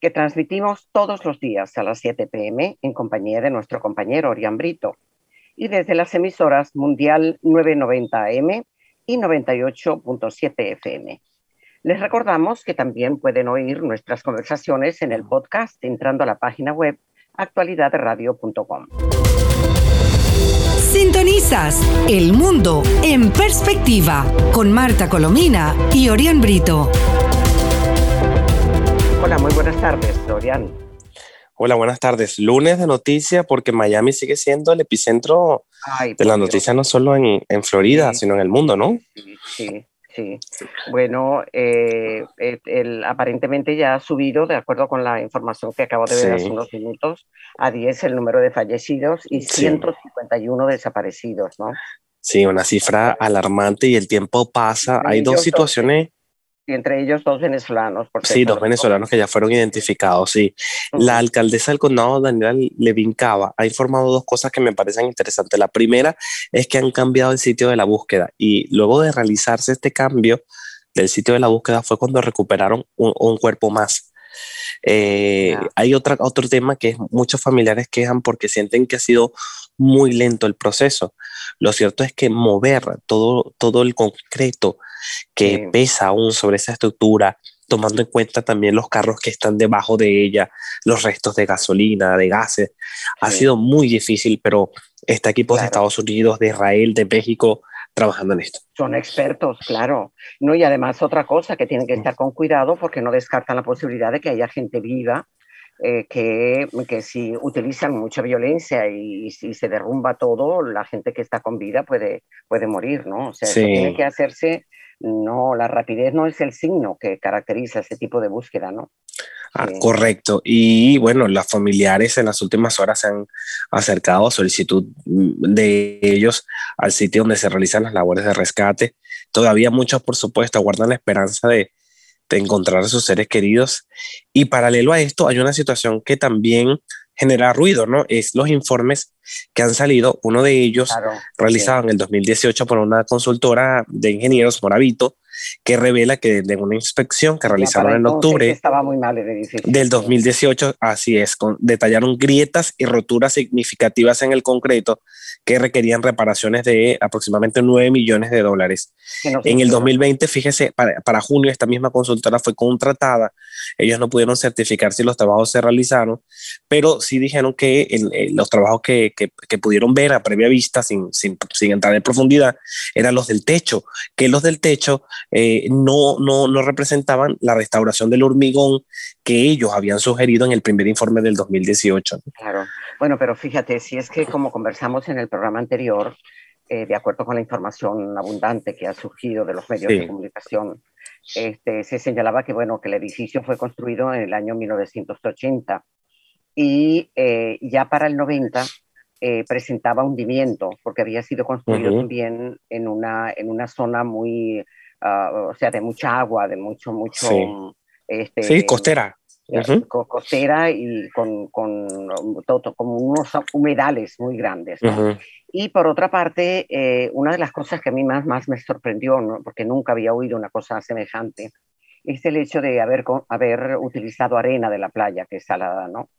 que transmitimos todos los días a las 7 pm en compañía de nuestro compañero Orián Brito y desde las emisoras Mundial 990 AM y 98.7 FM. Les recordamos que también pueden oír nuestras conversaciones en el podcast entrando a la página web actualidadradio.com. Sintonizas El Mundo en Perspectiva con Marta Colomina y Orián Brito. Hola, muy buenas tardes, Orián. Hola, buenas tardes. Lunes de noticias porque Miami sigue siendo el epicentro de la noticia no solo en, en Florida, sino en el mundo, ¿no? Sí, sí. Bueno, eh, el, aparentemente ya ha subido, de acuerdo con la información que acabo de ver hace unos minutos, a 10 el número de fallecidos y 151 desaparecidos, ¿no? Sí, una cifra alarmante y el tiempo pasa. Hay dos situaciones entre ellos dos venezolanos. Por sí, dos venezolanos que ya fueron identificados, sí. La alcaldesa del condado, Daniela Levin Cava, ha informado dos cosas que me parecen interesantes. La primera es que han cambiado el sitio de la búsqueda y luego de realizarse este cambio del sitio de la búsqueda fue cuando recuperaron un, cuerpo más. Eh, hay otra, otro tema que muchos familiares quejan porque sienten que ha sido muy lento el proceso. Lo cierto es que mover todo, todo el concreto que pesa aún sobre esa estructura, tomando en cuenta también los carros que están debajo de ella, los restos de gasolina, de gases. Ha sido muy difícil, pero está equipos de Estados Unidos, de Israel, de México trabajando en esto. Son expertos, claro. No, y además otra cosa que tienen que estar con cuidado porque no descartan la posibilidad de que haya gente viva eh, que, que, si utilizan mucha violencia y, si se derrumba todo, la gente que está con vida puede, puede morir, ¿no? O sea, tiene que hacerse, no, la rapidez no es el signo que caracteriza ese tipo de búsqueda, ¿no? Ah, correcto. Y bueno, los familiares en las últimas horas se han acercado a solicitud de ellos al sitio donde se realizan las labores de rescate. Todavía muchos, por supuesto, guardan la esperanza de, de encontrar a sus seres queridos. Y paralelo a esto, hay una situación que también genera ruido, ¿no? Es los informes que han salido, uno de ellos realizado en el 2018 por una consultora de ingenieros, Moravito, que revela que de una inspección que realizaron en octubre estaba muy mal del 2018, así es, con, detallaron grietas y roturas significativas en el concreto que requerían reparaciones de aproximadamente 9 millones de dólares. en el 2020, fíjese, para, junio esta misma consultora fue contratada, ellos no pudieron certificar si los trabajos se realizaron, pero sí dijeron que los trabajos que, que, pudieron ver a previa vista, sin, sin, sin, entrar en profundidad, eran los del techo, que los del techo eh, no, no, no representaban la restauración del hormigón que ellos habían sugerido en el primer informe del 2018. Claro. Bueno, pero fíjate, si es que como conversamos en el programa anterior, eh, de acuerdo con la información abundante que ha surgido de los medios de comunicación, este, se señalaba que, bueno, que el edificio fue construido en el año 1980 y eh, ya para el 90 eh, presentaba hundimiento, porque había sido construido también en una, en una zona muy, ah, o sea, de mucha agua, de mucho, mucho... Sí, este, sí costera costera y con, con, todo, como unos humedales muy grandes. Y por otra parte, eh, una de las cosas que a mí más, más me sorprendió, porque nunca había oído una cosa semejante, es el hecho de haber, haber utilizado arena de la playa, que es salada, ¿no?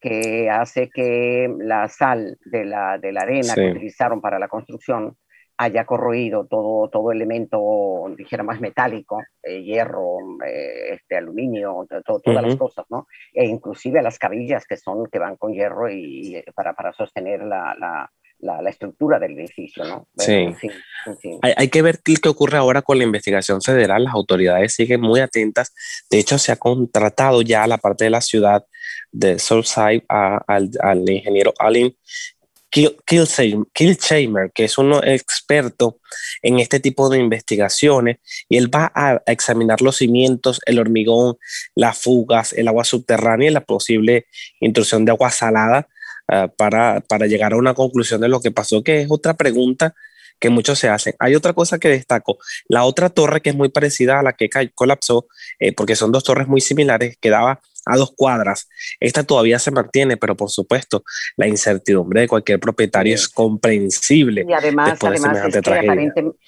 que hace que la sal de la, de la arena que utilizaron para la construcción haya corroído todo, todo elemento, dijera más metálico, eh, hierro, eh, este, aluminio, todas las cosas, ¿no? E inclusive las cabillas que son, que van con hierro y, para, para, sostener la, la, la, estructura del edificio, ¿no? Sí. Hay, hay, que ver qué ocurre ahora con la investigación federal. Las autoridades siguen muy atentas. De hecho, se ha contratado ya a la parte de la ciudad de Southside al, al ingeniero Allen Kilcheimer, que es un experto en este tipo de investigaciones, y él va a examinar los cimientos, el hormigón, las fugas, el agua subterránea y la posible intrusión de agua salada ah, para, para llegar a una conclusión de lo que pasó, que es otra pregunta que muchos se hacen. Hay otra cosa que destaco, la otra torre que es muy parecida a la que colapsó, eh, porque son dos torres muy similares, quedaba a dos cuadras. Esta todavía se mantiene, pero por supuesto, la incertidumbre de cualquier propietario es comprensible. Y además,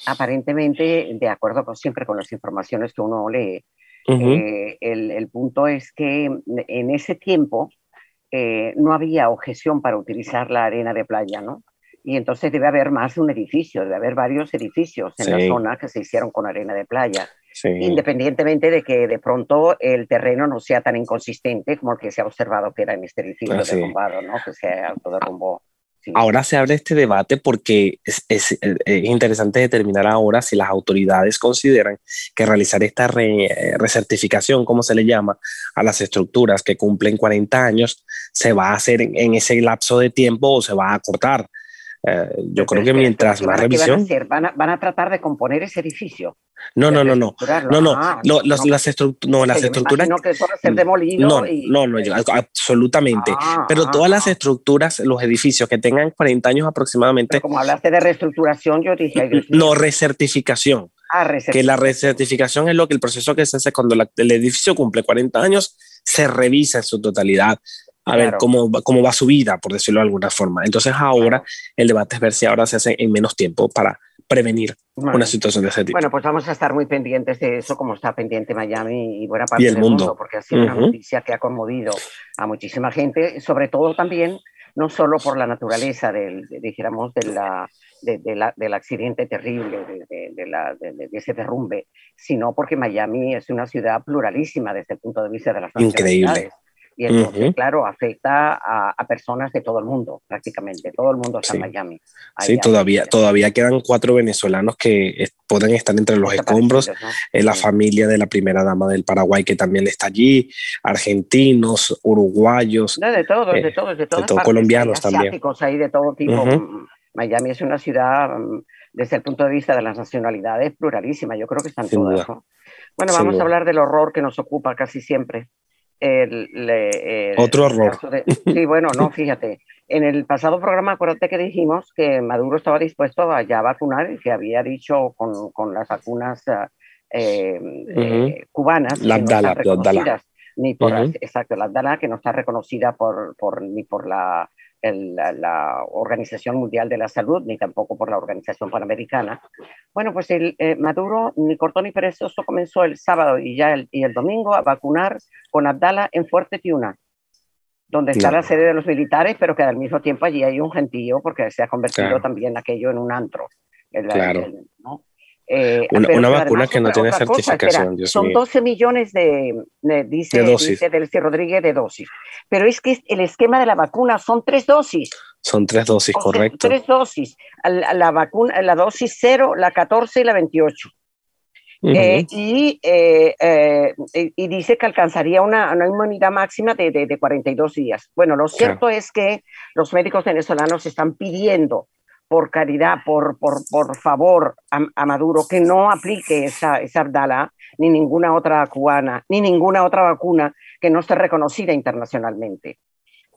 aparentemente, de acuerdo con, siempre con las informaciones que uno lee, eh, el, punto es que en ese tiempo eh, no había objeción para utilizar la arena de playa, ¿no? y entonces debe haber más de un edificio, debe haber varios edificios en la zona que se hicieron con arena de playa, independientemente de que de pronto el terreno no sea tan inconsistente como el que se ha observado que era en este edificio ah, derrumbado, ¿no? que se autoderrumbó. Ahora se abre este debate porque es, es, interesante determinar ahora si las autoridades consideran que realizar esta recertificación, como se le llama, a las estructuras que cumplen 40 años, se va a hacer en, en ese lapso de tiempo o se va a cortar. Eh, yo creo que mientras más revisión. Van a, ¿Van, a, tratar de componer ese edificio. No, no, no, no. No, no. Ah, no, las, no, las estructuras. No, que eso va a ser demolido. No, no, no, absolutamente. Ah, Pero todas las ah. estructuras, los edificios que tengan 40 años aproximadamente. como hablaste de reestructuración, yo dije. no, recertificación. Ah, que la recertificación es lo que el proceso que se hace cuando el edificio cumple 40 años, se revisa en su totalidad, a ver cómo, cómo va su vida, por decirlo de alguna forma. Entonces ahora el debate es ver si ahora se hace en menos tiempo para prevenir una situación de ese tipo. Bueno, pues vamos a estar muy pendientes de eso, como está pendiente Miami y buena parte del mundo. porque ha sido una noticia que ha conmovido a muchísima gente, sobre todo también, no solo por la naturaleza del, dijéramos, de la, del accidente terrible, de, la, de, ese derrumbe, sino porque Miami es una ciudad pluralísima desde el punto de vista de las Increíble. Y entonces, claro, afecta a, a, personas de todo el mundo, prácticamente. Todo el mundo está en Miami. sí, todavía, todavía quedan cuatro venezolanos que pueden estar entre los escombros. Eh, la familia de la primera dama del Paraguay que también está allí, argentinos, uruguayos. de todos, de todos, de todos. colombianos también. Hay de todo tipo. Miami es una ciudad, mm, desde el punto de vista de las nacionalidades, pluralísima. Yo creo que están todas. Bueno, vamos a hablar del horror que nos ocupa casi siempre el, Otro error. sí, bueno, no, fíjate. En el pasado programa, acuérdate que dijimos que Maduro estaba dispuesto a ya vacunar y que había dicho con, con las vacunas eh, eh, cubanas. La Abdala, Ni por, Exacto, la Abdala, que no está reconocida por, por, ni por la la, Organización Mundial de la Salud, ni tampoco por la Organización Panamericana. Bueno, pues el, eh, Maduro, ni cortó ni perezoso, comenzó el sábado y ya el, y el domingo a vacunar con Abdala en Fuerte Tiuna, donde está la sede de los militares, pero que al mismo tiempo allí hay un gentío porque se ha convertido también aquello en un antro. claro. Eh, una, vacuna que no tiene certificación. son 12 millones de, dice, dice Delcy Rodríguez, de dosis. Pero es que el esquema de la vacuna son tres dosis. Son tres dosis, correcto. tres dosis. La, vacuna, la dosis 0, la 14 y la 28. Eh, eh, y, dice que alcanzaría una, una inmunidad máxima de, de, 42 días. Bueno, lo cierto es que los médicos venezolanos están pidiendo por caridad, por, por, por favor a, Maduro, que no aplique esa, esa Abdala, ni ninguna otra cubana, ni ninguna otra vacuna que no esté reconocida internacionalmente.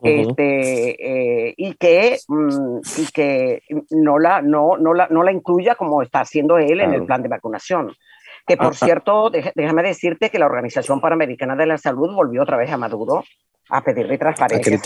este, eh, y, que, mm, y que no, la, no, no, la, no la incluya como está haciendo él en el plan de vacunación. Que por cierto, déjame decirte que la Organización Panamericana de la Salud volvió otra vez a Maduro a pedirle transparencia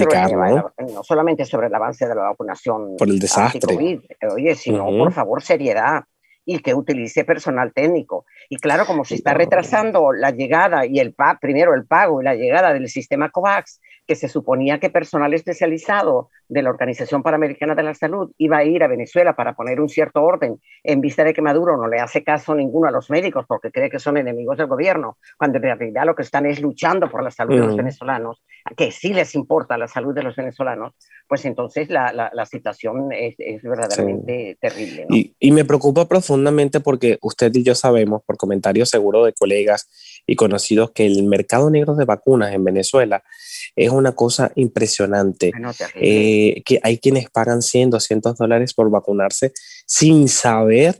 ¿no? solamente sobre el avance de la vacunación por el desastre. oye sino por favor seriedad y que utilice personal técnico. Y claro como se está retrasando la llegada y el primero el pago y la llegada del sistema COVAX que se suponía que personal especializado de la Organización Panamericana de la Salud iba a ir a Venezuela para poner un cierto orden en vista de que Maduro no le hace caso ninguno a los médicos porque cree que son enemigos del gobierno, cuando en realidad lo que están es luchando por la salud de los venezolanos, que sí les importa la salud de los venezolanos, pues entonces la, la, situación es, es verdaderamente terrible. Y, y me preocupa profundamente porque usted y yo sabemos, por comentarios seguros de colegas y conocidos, que el mercado negro de vacunas en Venezuela es una cosa impresionante. Eh, que hay quienes pagan 100, 200 dólares por vacunarse sin saber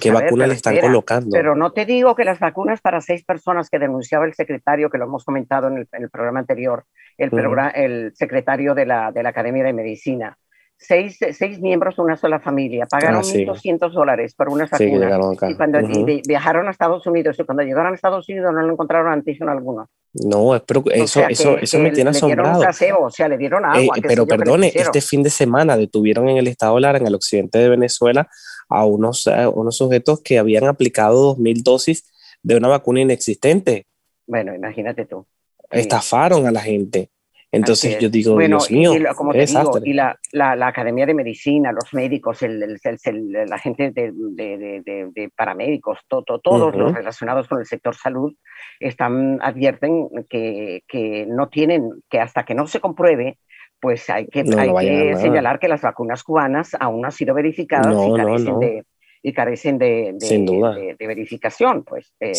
¿Qué vacuna le están colocando? Pero no te digo que las vacunas para seis personas que denunciaba el secretario, que lo hemos comentado en el, programa anterior, el, el secretario de la, de la Academia de Medicina, seis, seis miembros de una sola familia, pagaron ah, 1.200 dólares por una vacunas. y cuando viajaron a Estados Unidos y cuando llegaron a Estados Unidos no lo encontraron antígeno alguno. No, pero eso, eso, eso me tiene asombrado. Le dieron un o sea, le dieron agua. Eh, pero perdone, este fin de semana detuvieron en el estado Lara, en el occidente de Venezuela, a unos, unos sujetos que habían aplicado 2.000 dosis de una vacuna inexistente. Bueno, imagínate tú. Estafaron a la gente. Entonces yo digo, Dios mío, y, como te digo, y la, la, la, Academia de Medicina, los médicos, el, el, la gente de, de, de, paramédicos, todos los relacionados con el sector salud, están, advierten que, que, no tienen, que hasta que no se compruebe, pues hay que, hay que señalar que las vacunas cubanas aún no han sido verificadas y carecen de y carecen de, de, de, verificación. Pues, eh,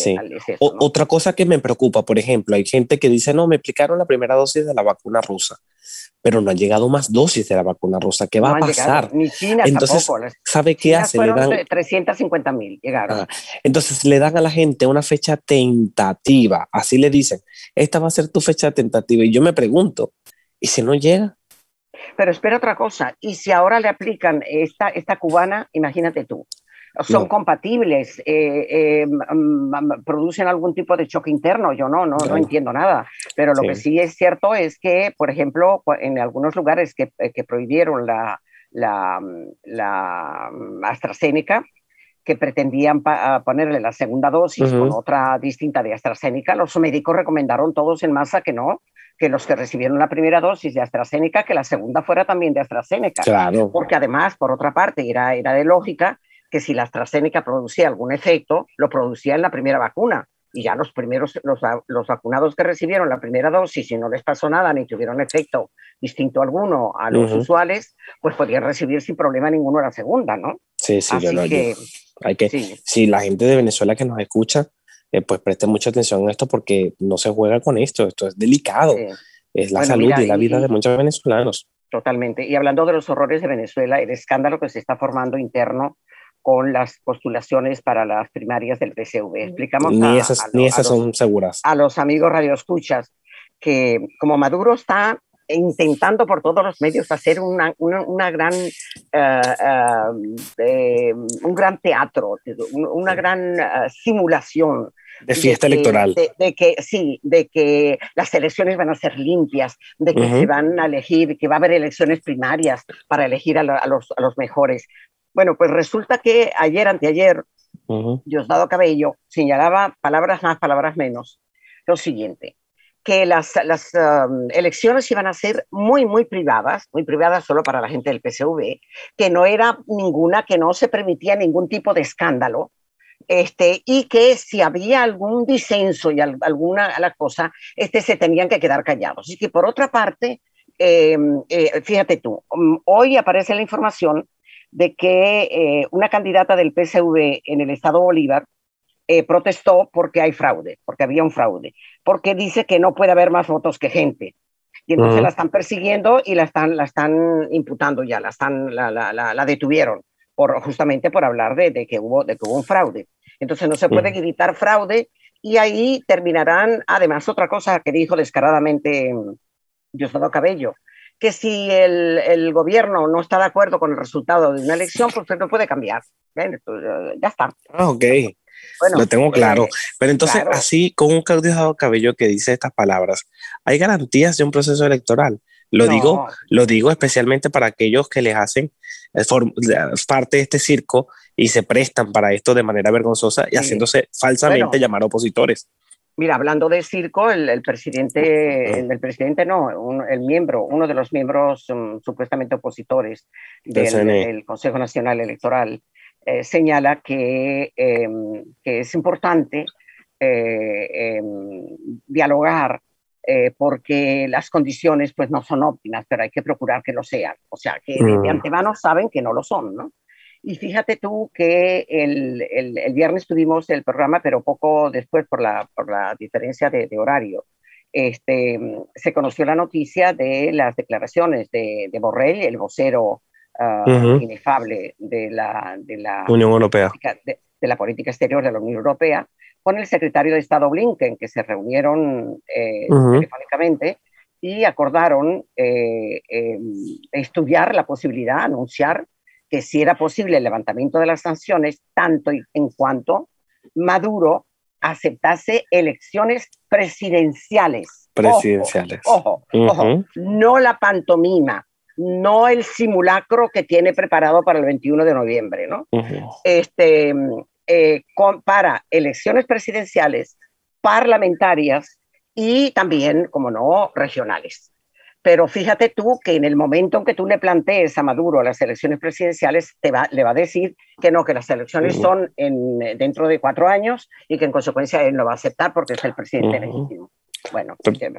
Otra cosa que me preocupa, por ejemplo, hay gente que dice, no, me aplicaron la primera dosis de la vacuna rusa, pero no han llegado más dosis de la vacuna rusa. ¿Qué va a pasar? ni China Entonces, tampoco. ¿sabe qué hace? Le dan 350 mil llegaron. Ah, entonces le dan a la gente una fecha tentativa, así le dicen, esta va a ser tu fecha tentativa. Y yo me pregunto, ¿y si no llega? Pero espera otra cosa, y si ahora le aplican esta, esta cubana, imagínate tú, son compatibles, eh, eh, producen algún tipo de choque interno, yo no, no, no entiendo nada, pero lo que sí es cierto es que, por ejemplo, en algunos lugares que, eh, que prohibieron la, la, la, AstraZeneca, que pretendían ponerle la segunda dosis con otra distinta de AstraZeneca, los médicos recomendaron todos en masa que no, que los que recibieron la primera dosis de AstraZeneca, que la segunda fuera también de AstraZeneca. Claro. Porque además, por otra parte, era, era de lógica que si la AstraZeneca producía algún efecto, lo producía en la primera vacuna. Y ya los primeros, los, los vacunados que recibieron la primera dosis y no les pasó nada ni tuvieron efecto distinto alguno a los usuales, pues podían recibir sin problema ninguno la segunda, ¿no? Sí, sí, yo lo que, hay que, si la gente de Venezuela que nos escucha, eh, pues preste mucha atención a esto porque no se juega con esto, esto es delicado, es la salud y la vida de muchos venezolanos. Totalmente. Y hablando de los horrores de Venezuela, el escándalo que se está formando interno con las postulaciones para las primarias del PCV. Explicamos ni esas, ni esas son seguras. A los amigos radioescuchas que como Maduro está intentando por todos los medios hacer una, una, gran, eh, eh, un gran teatro, una gran eh, simulación de fiesta electoral. De, que sí, de que las elecciones van a ser limpias, de que se van a elegir, que va a haber elecciones primarias para elegir a, los, a los, mejores. Bueno, pues resulta que ayer, anteayer, Diosdado Cabello señalaba palabras más, palabras menos, lo siguiente, que las, las um, elecciones iban a ser muy, muy privadas, muy privadas solo para la gente del PSV, que no era ninguna, que no se permitía ningún tipo de escándalo, este, y que si había algún disenso y alguna la cosa, este, se tenían que quedar callados. Y que por otra parte, em, eh, fíjate tú, um, hoy aparece la información de que eh, una candidata del PSV en el estado Bolívar eh, protestó porque hay fraude, porque había un fraude, porque dice que no puede haber más votos que gente. Y entonces la están persiguiendo y la están, la están imputando ya, la, están, la, la, la detuvieron por, justamente por hablar de, de, que hubo, de que hubo un fraude. Entonces no se puede gritar fraude y ahí terminarán, además, otra cosa que dijo descaradamente mm, Diosdado Cabello, que si el, el, gobierno no está de acuerdo con el resultado de una elección, pues no puede cambiar. Eh, ya está. Ah, ok. Bueno, lo tengo claro. Eh, Pero entonces, así, con un Claudio Cabello que dice estas palabras, ¿hay garantías de un proceso electoral? Lo, digo, lo digo especialmente para aquellos que les hacen eh, parte de este circo y se prestan para esto de manera vergonzosa y haciéndose falsamente llamar opositores. Mira, hablando de circo, el, presidente, el, presidente no, el miembro, uno de los miembros mm, supuestamente opositores del, Consejo Nacional Electoral, eh, señala que, em, que, es importante eh, em, dialogar eh, porque las condiciones pues no son óptimas, pero hay que procurar que lo sean. O sea, que de mm. antemano saben que no lo son, ¿no? Y fíjate tú que el, el, viernes tuvimos el programa, pero poco después por la, por la diferencia de, horario. Este, se conoció la noticia de las declaraciones de, de Borrell, el vocero inefable de la, de la Unión Europea. De, la política exterior de la Unión Europea, con el secretario de Estado Blinken, que se reunieron eh, telefónicamente y acordaron eh, em, estudiar la posibilidad, anunciar que si era posible el levantamiento de las sanciones, tanto en cuanto Maduro aceptase elecciones presidenciales. Presidenciales. Ojo, ojo, no la pantomima, no el simulacro que tiene preparado para el 21 de noviembre, ¿no? Este, eh, para elecciones presidenciales, parlamentarias y también, como no, regionales. Pero fíjate tú que en el momento en que tú le plantees a Maduro las elecciones presidenciales, te va, le va a decir que no, que las elecciones son en, dentro de cuatro años y que en consecuencia él no va a aceptar porque es el presidente legítimo. Bueno,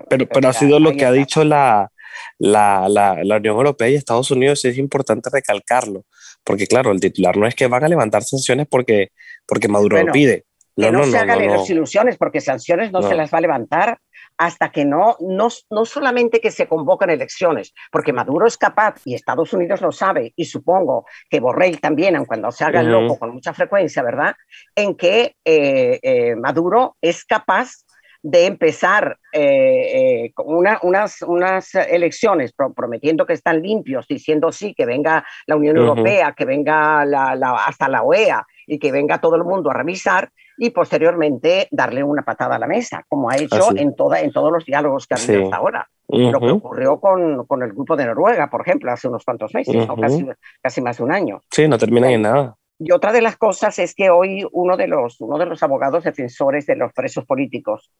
pero, pero, ha sido lo que ha dicho la, la, la, la, Unión Europea y Estados Unidos, y es importante recalcarlo, porque claro, el titular no es que van a levantar sanciones porque, porque Maduro lo pide. No, que no, se hagan ilusiones, porque sanciones no, se las va a levantar hasta que no, no, no solamente que se convocan elecciones, porque Maduro es capaz, y Estados Unidos lo sabe, y supongo que Borrell también, aun cuando se haga loco con mucha frecuencia, ¿verdad? En que eh, eh, Maduro es capaz de empezar eh, una, unas, unas elecciones prometiendo que están limpios, diciendo sí, que venga la Unión Europea, que venga la, hasta la OEA y que venga todo el mundo a revisar, y posteriormente darle una patada a la mesa, como ha hecho en, toda, en todos los diálogos que ha habido hasta ahora. Lo que ocurrió con, con, el grupo de Noruega, por ejemplo, hace unos cuantos meses, casi, casi más de un año. Sí, no termina en nada. Y otra de las cosas es que hoy uno de los, uno de los abogados defensores de los presos políticos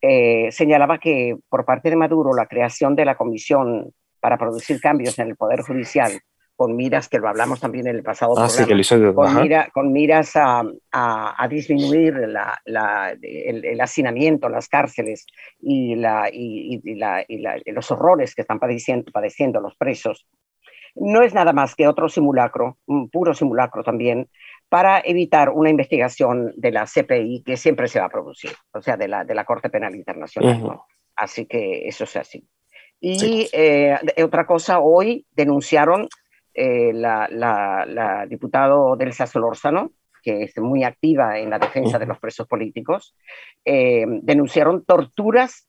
eh, señalaba que por parte de Maduro la creación de la comisión para producir cambios en el Poder Judicial con miras, que lo hablamos también en el pasado ah, programa, con, miras a, a, disminuir la, la, el, hacinamiento en las cárceles y, la, y, la, y los horrores que están padeciendo, padeciendo los presos. No es nada más que otro simulacro, un puro simulacro también, para evitar una investigación de la CPI que siempre se va a producir, o sea, de la, de la Corte Penal Internacional. Así que eso es así. Y eh, otra cosa, hoy denunciaron eh, la, la, diputado Delsa Solórzano, que es muy activa en la defensa de los presos políticos, eh, denunciaron torturas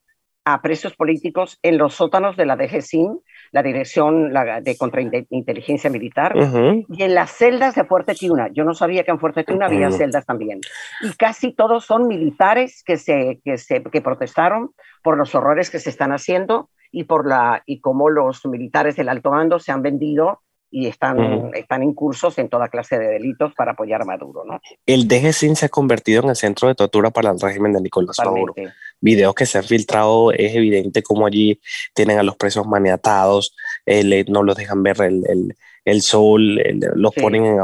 a presos políticos en los sótanos de la DGCIN, la Dirección de Contrainteligencia Militar, y en las celdas de Fuerte Tiuna. Yo no sabía que en Fuerte Tiuna había celdas también. Y casi todos son militares que, se, que, se, que protestaron por los horrores que se están haciendo y por la y cómo los militares del alto mando se han vendido y están, están incursos en toda clase de delitos para apoyar a Maduro. ¿no? El DGCIN se ha convertido en el centro de tortura para el régimen de Nicolás Maduro. Videos que se han filtrado, es evidente cómo allí tienen a los presos maniatados, eh, no los dejan ver el, el, el sol, los ponen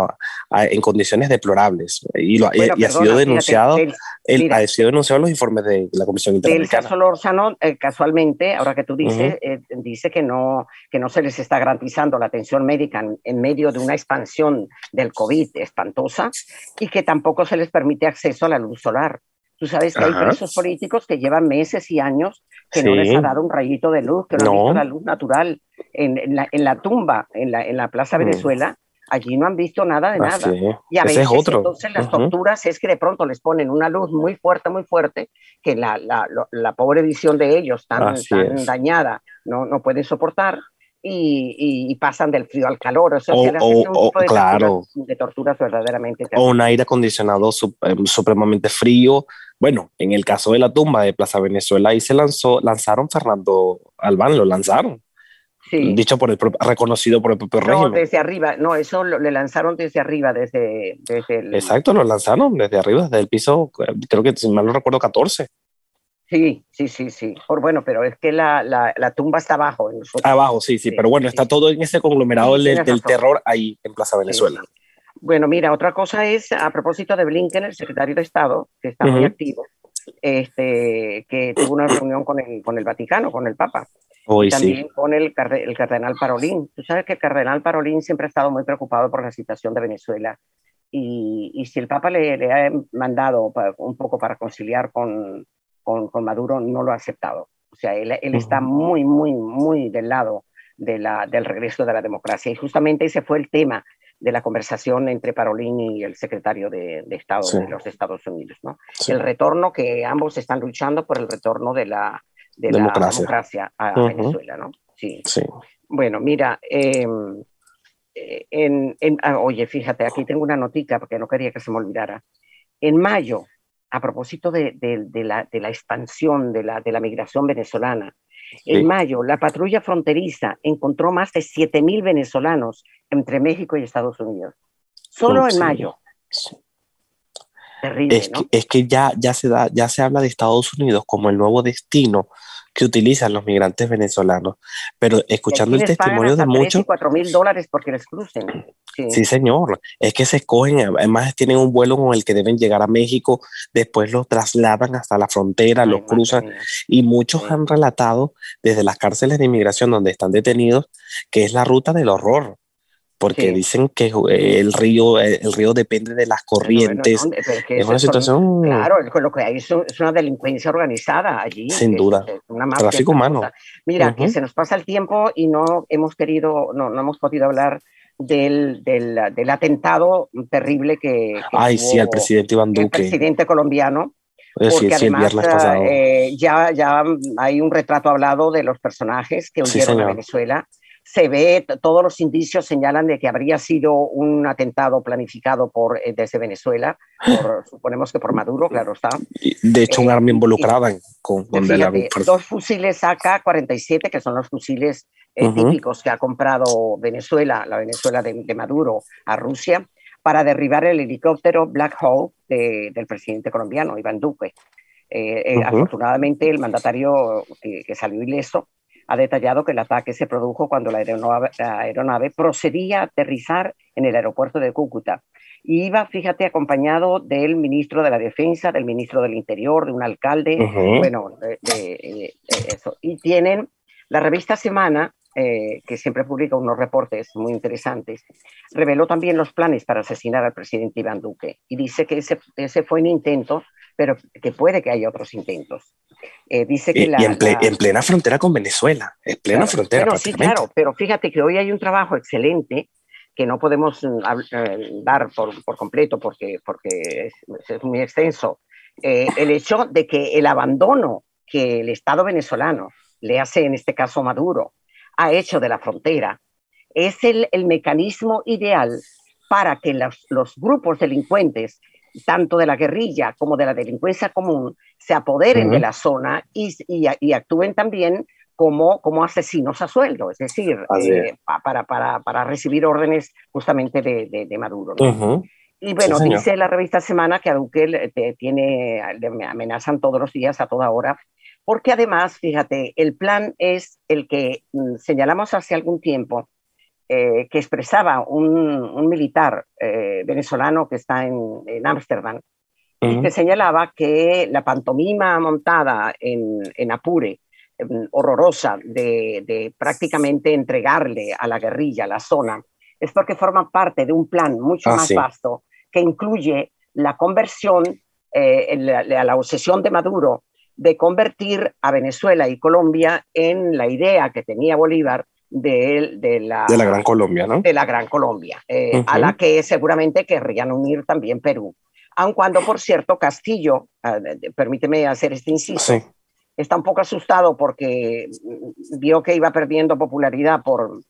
en, condiciones deplorables. Y, lo, ha sido denunciado, ha sido denunciado en los informes de la Comisión Interamericana. El caso Lórzano, eh, casualmente, ahora que tú dices, eh, dice que no, que no se les está garantizando la atención médica en, medio de una expansión del COVID espantosa y que tampoco se les permite acceso a la luz solar. Tú sabes que hay presos políticos que llevan meses y años que no les ha dado un rayito de luz, que no, han visto la luz natural. En, la, en la, tumba, en la, en la Plaza mm. Venezuela, allí no han visto nada de nada. Y a veces entonces las torturas es que de pronto les ponen una luz muy fuerte, muy fuerte, que la, la, la pobre visión de ellos tan, tan dañada no, no puede soportar. Y, y, pasan del frío al calor. O, sea, o, de claro. Torturas, de torturas verdaderamente. O un aire acondicionado em, supremamente frío, bueno, en el caso de la tumba de Plaza Venezuela, ahí se lanzó, lanzaron Fernando Albán, lo lanzaron. Sí. Dicho por el reconocido por el propio no, régimen. desde arriba, no, eso lo, le lanzaron desde arriba, desde, desde el... Exacto, lo lanzaron desde arriba, desde el piso, creo que si mal no recuerdo, 14. Sí, sí, sí, sí. Por, bueno, pero es que la, la, la tumba está abajo. En abajo, sí, sí, pero bueno, está todo en ese conglomerado del, del terror ahí en Plaza Venezuela. Bueno, mira, otra cosa es, a propósito de Blinken, el secretario de Estado, que está muy activo, este, que tuvo una reunión con el, con el Vaticano, con el Papa. Hoy también con el, el, cardenal Parolín. Tú sabes que el cardenal Parolín siempre ha estado muy preocupado por la situación de Venezuela. Y, y si el Papa le, le ha mandado un poco para conciliar con, con, con, Maduro, no lo ha aceptado. O sea, él, él está muy, muy, muy del lado de la, del regreso de la democracia. Y justamente ese fue el tema de la conversación entre Parolini y el secretario de, Estado de los Estados Unidos. ¿no? El retorno que ambos están luchando por el retorno de la, de democracia. a Venezuela. ¿no? Sí. sí. Bueno, mira, em, eh, en, ah, oye, fíjate, aquí tengo una notica porque no quería que se me olvidara. En mayo, a propósito de, la, de la, expansión de la, de la migración venezolana, en mayo, la patrulla fronteriza encontró más de 7.000 venezolanos entre México y Estados Unidos. Solo en mayo. Terrible, es, que, es que ya, ya, se da, ya se habla de Estados Unidos como el nuevo destino que utilizan los migrantes venezolanos. Pero escuchando el testimonio de muchos... cuatro mil dólares porque les crucen. Sí. señor. Es que se escogen, además tienen un vuelo con el que deben llegar a México, después los trasladan hasta la frontera, los cruzan. Y muchos han relatado desde las cárceles de inmigración donde están detenidos que es la ruta del horror porque dicen que eh, el río, eh, el río depende de las corrientes. es, una situación. claro, lo que hay es, una delincuencia organizada allí. Sin duda. Tráfico humano. Mira, que se nos pasa el tiempo y no hemos querido, no, no hemos podido hablar del, del, del atentado terrible que. Ay, sí, al presidente Iván Duque. El presidente colombiano. Eh, porque además ya, ya hay un retrato hablado de los personajes que huyeron a Venezuela se ve, todos los indicios señalan de que habría sido un atentado planificado por, eh, desde Venezuela, suponemos que por Maduro, claro está. De hecho, un arma eh, involucrada con, Dos fusiles AK-47, que son los fusiles eh, típicos que ha comprado Venezuela, la Venezuela de, Maduro, a Rusia, para derribar el helicóptero Black Hawk del presidente colombiano, Iván Duque. Afortunadamente, el mandatario que salió ileso ha detallado que el ataque se produjo cuando la aeronave, procedía a aterrizar en el aeropuerto de Cúcuta. Y iba, fíjate, acompañado del ministro de la Defensa, del ministro del Interior, de un alcalde, bueno, eso. Y tienen la revista Semana, eh, que siempre publica unos reportes muy interesantes, reveló también los planes para asesinar al presidente Iván Duque y dice que ese, ese fue un intento pero que puede que haya otros intentos. Eh, dice que y, en, plena frontera con Venezuela, en plena frontera. Pero sí, claro, pero fíjate que hoy hay un trabajo excelente que no podemos mm, eh, dar por, por, completo porque, porque es, muy extenso. Eh, el hecho de que el abandono que el Estado venezolano le hace, en este caso Maduro, ha hecho de la frontera, es el, el mecanismo ideal para que los, los grupos delincuentes tanto de la guerrilla como de la delincuencia común, se apoderen de la zona y, y, actúen también como, como asesinos a sueldo, es decir, eh, para, para, para, recibir órdenes justamente de, de, Maduro. Y bueno, dice la revista Semana que a Duque le, tiene, le amenazan todos los días, a toda hora, porque además, fíjate, el plan es el que mm, señalamos hace algún tiempo, eh, que expresaba un, militar eh, venezolano que está en Ámsterdam, y que señalaba que la pantomima montada en, en Apure, em, horrorosa, de, prácticamente entregarle a la guerrilla la zona, es porque forma parte de un plan mucho ah, más vasto que incluye la conversión, eh, la, la obsesión de Maduro de convertir a Venezuela y Colombia en la idea que tenía Bolívar de, de, la, de la Gran Colombia, ¿no? De la Gran Colombia, eh, a la que seguramente querrían unir también Perú. Aun cuando, por cierto, Castillo, ah, permíteme hacer este inciso, está un poco asustado porque vio que iba perdiendo popularidad por,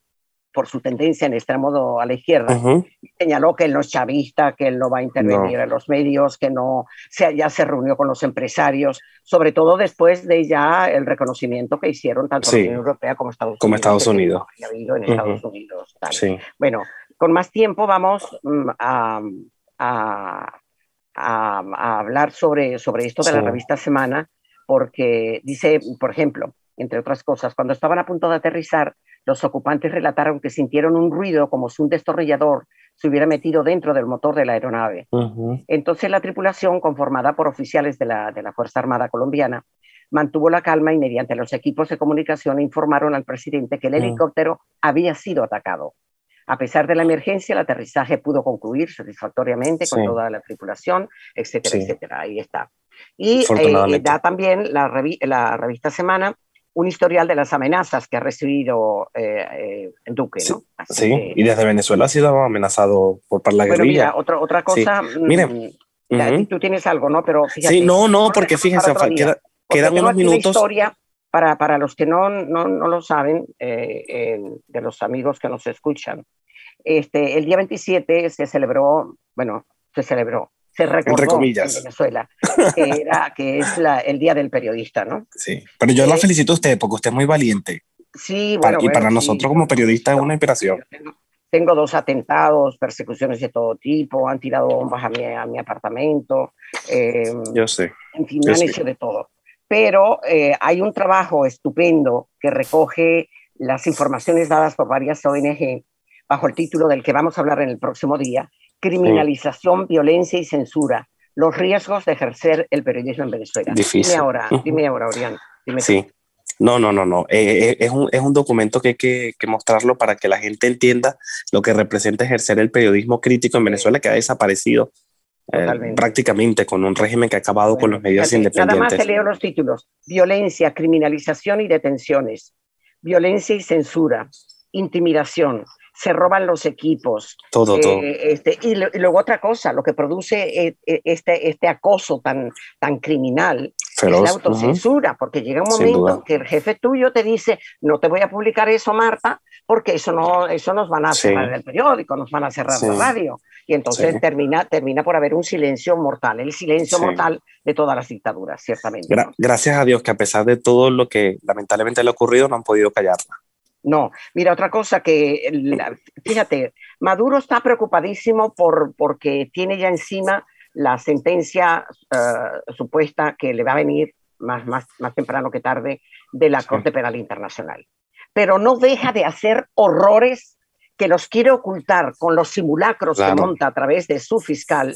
por su tendencia en extremo a la izquierda. Señaló que él no es chavista, que él no va a intervenir en los medios, que no se, ya se reunió con los empresarios, sobre todo después de ya el reconocimiento que hicieron tanto la Unión Europea como Estados como Unidos. Estados Unidos. en Estados Unidos Bueno, con más tiempo vamos mm, a, a, a, hablar sobre, sobre esto de la revista Semana, porque dice, por ejemplo, entre otras cosas, cuando estaban a punto de aterrizar, los ocupantes relataron que sintieron un ruido como si un destornillador se hubiera metido dentro del motor de la aeronave. Entonces la tripulación, conformada por oficiales de la, de la Fuerza Armada Colombiana, mantuvo la calma y mediante los equipos de comunicación informaron al presidente que el helicóptero había sido atacado. A pesar de la emergencia, el aterrizaje pudo concluir satisfactoriamente con toda la tripulación, etcétera, etcétera. Ahí está. Y eh, da también la, la revista Semana un historial de las amenazas que ha recibido eh, Duque, ¿no? Sí, y desde Venezuela ha sido amenazado por, por la guerrilla. Mira, otra, otra cosa, miren, mm, tú tienes algo, ¿no? Pero sí, no, no, porque fíjense, quedan unos minutos. Historia para, para los que no, no, no lo saben, eh, de los amigos que nos escuchan, este, el día 27 se celebró, bueno, se celebró, se recordó en Venezuela, que, era, que es la, el Día del Periodista, ¿no? Sí, pero yo la eh, felicito a usted porque usted es muy valiente. Sí, bueno. y para nosotros como periodistas es una inspiración. Tengo, dos atentados, persecuciones de todo tipo, han tirado bombas a mi, a mi apartamento. Eh, yo sé. En fin, han hecho de todo. Pero eh, hay un trabajo estupendo que recoge las informaciones dadas por varias ONG bajo el título del que vamos a hablar en el próximo día, criminalización, violencia y censura, los riesgos de ejercer el periodismo en Venezuela. Difícil. Dime ahora, dime ahora, Orián. sí. No, no, no, no. Eh, eh, es, un, es, un, documento que hay que, que, mostrarlo para que la gente entienda lo que representa ejercer el periodismo crítico en Venezuela, que ha desaparecido eh, prácticamente con un régimen que ha acabado con los medios independientes. Nada más te leo los títulos. Violencia, criminalización y detenciones. Violencia y censura. Intimidación se roban los equipos. Todo, todo. Eh, este, y, luego otra cosa, lo que produce eh, eh, este, este acoso tan, tan criminal es la autocensura, porque llega un momento que el jefe tuyo te dice, no te voy a publicar eso, Marta, porque eso, no, eso nos van a cerrar el periódico, nos van a cerrar la radio. Y entonces termina, termina por haber un silencio mortal, el silencio mortal de todas las dictaduras, ciertamente. gracias a Dios que a pesar de todo lo que lamentablemente le ha ocurrido, no han podido callarla. No, mira, otra cosa que, fíjate, Maduro está preocupadísimo por, porque tiene ya encima la sentencia eh, supuesta que le va a venir más, más, más temprano que tarde de la Corte Penal Internacional. Pero no deja de hacer horrores que los quiere ocultar con los simulacros que monta a través de su fiscal,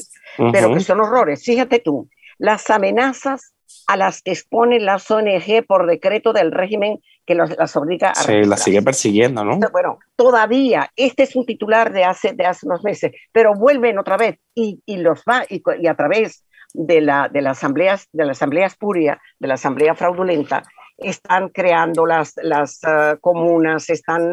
pero que son horrores. Fíjate tú, las amenazas a las que exponen las ONG por decreto del régimen que las obliga a... Se la sigue persiguiendo, ¿no? Bueno, todavía, este es un titular de hace, de hace unos meses, pero vuelven otra vez y, y los va, y, y, a través de la, de la asamblea, de la asamblea espuria, de la asamblea fraudulenta, están creando las, las ah, comunas, están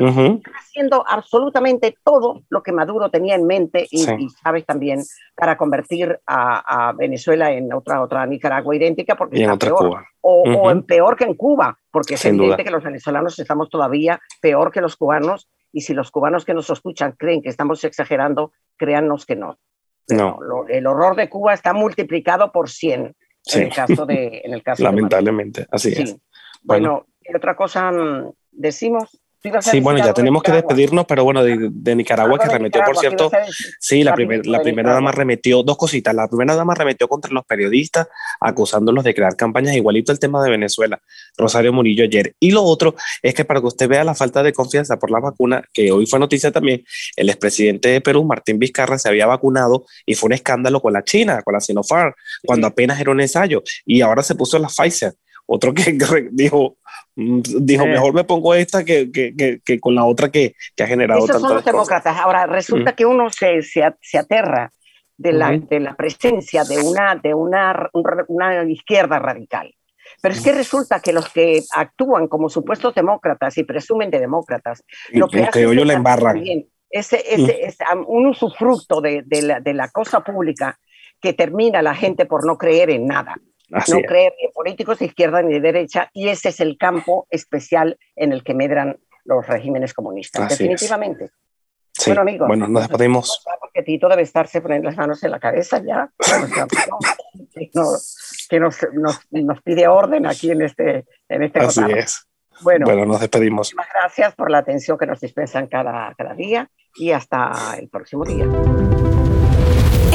haciendo absolutamente todo lo que Maduro tenía en mente y, sabes también para convertir a, Venezuela en otra, otra Nicaragua idéntica porque está peor. O, en peor que en Cuba, porque es evidente que los venezolanos estamos todavía peor que los cubanos y si los cubanos que nos escuchan creen que estamos exagerando, créannos que no. no. el horror de Cuba está multiplicado por 100 en el caso de... En el caso Lamentablemente, así es. Bueno, ¿qué otra cosa mm, decimos? Sí, bueno, ya tenemos que despedirnos, pero bueno, de, Nicaragua, que remetió, por cierto, sí, la, la primera dama remetió dos cositas. La primera dama remetió contra los periodistas, acusándolos de crear campañas, igualito el tema de Venezuela, Rosario Murillo ayer. Y lo otro es que para que usted vea la falta de confianza por la vacuna, que hoy fue noticia también, el expresidente de Perú, Martín Vizcarra, se había vacunado y fue un escándalo con la China, con la Sinopharm, cuando apenas era un ensayo, y ahora se puso la Pfizer otro que dijo, mm, dijo eh. mejor me pongo esta que, que, que, con la otra que, que ha generado Esos son los demócratas. Ahora, resulta que uno se, se, se aterra de la, de la, presencia de, una, de una, una izquierda radical. Pero es que resulta que los que actúan como supuestos demócratas y presumen de demócratas, lo que, que yo la embarran. Ese, ese, es un usufructo de, de, la, de la cosa pública que termina la gente por no creer en nada no creer en políticos de izquierda ni de derecha, y ese es el campo especial en el que medran los regímenes comunistas, definitivamente. bueno, amigos, bueno, nos despedimos. Porque Tito debe estarse poniendo las manos en la cabeza ya, que, nos, nos, nos, pide orden aquí en este, en este Así es. Bueno, bueno, nos despedimos. Muchas gracias por la atención que nos dispensan cada, cada día y hasta el próximo día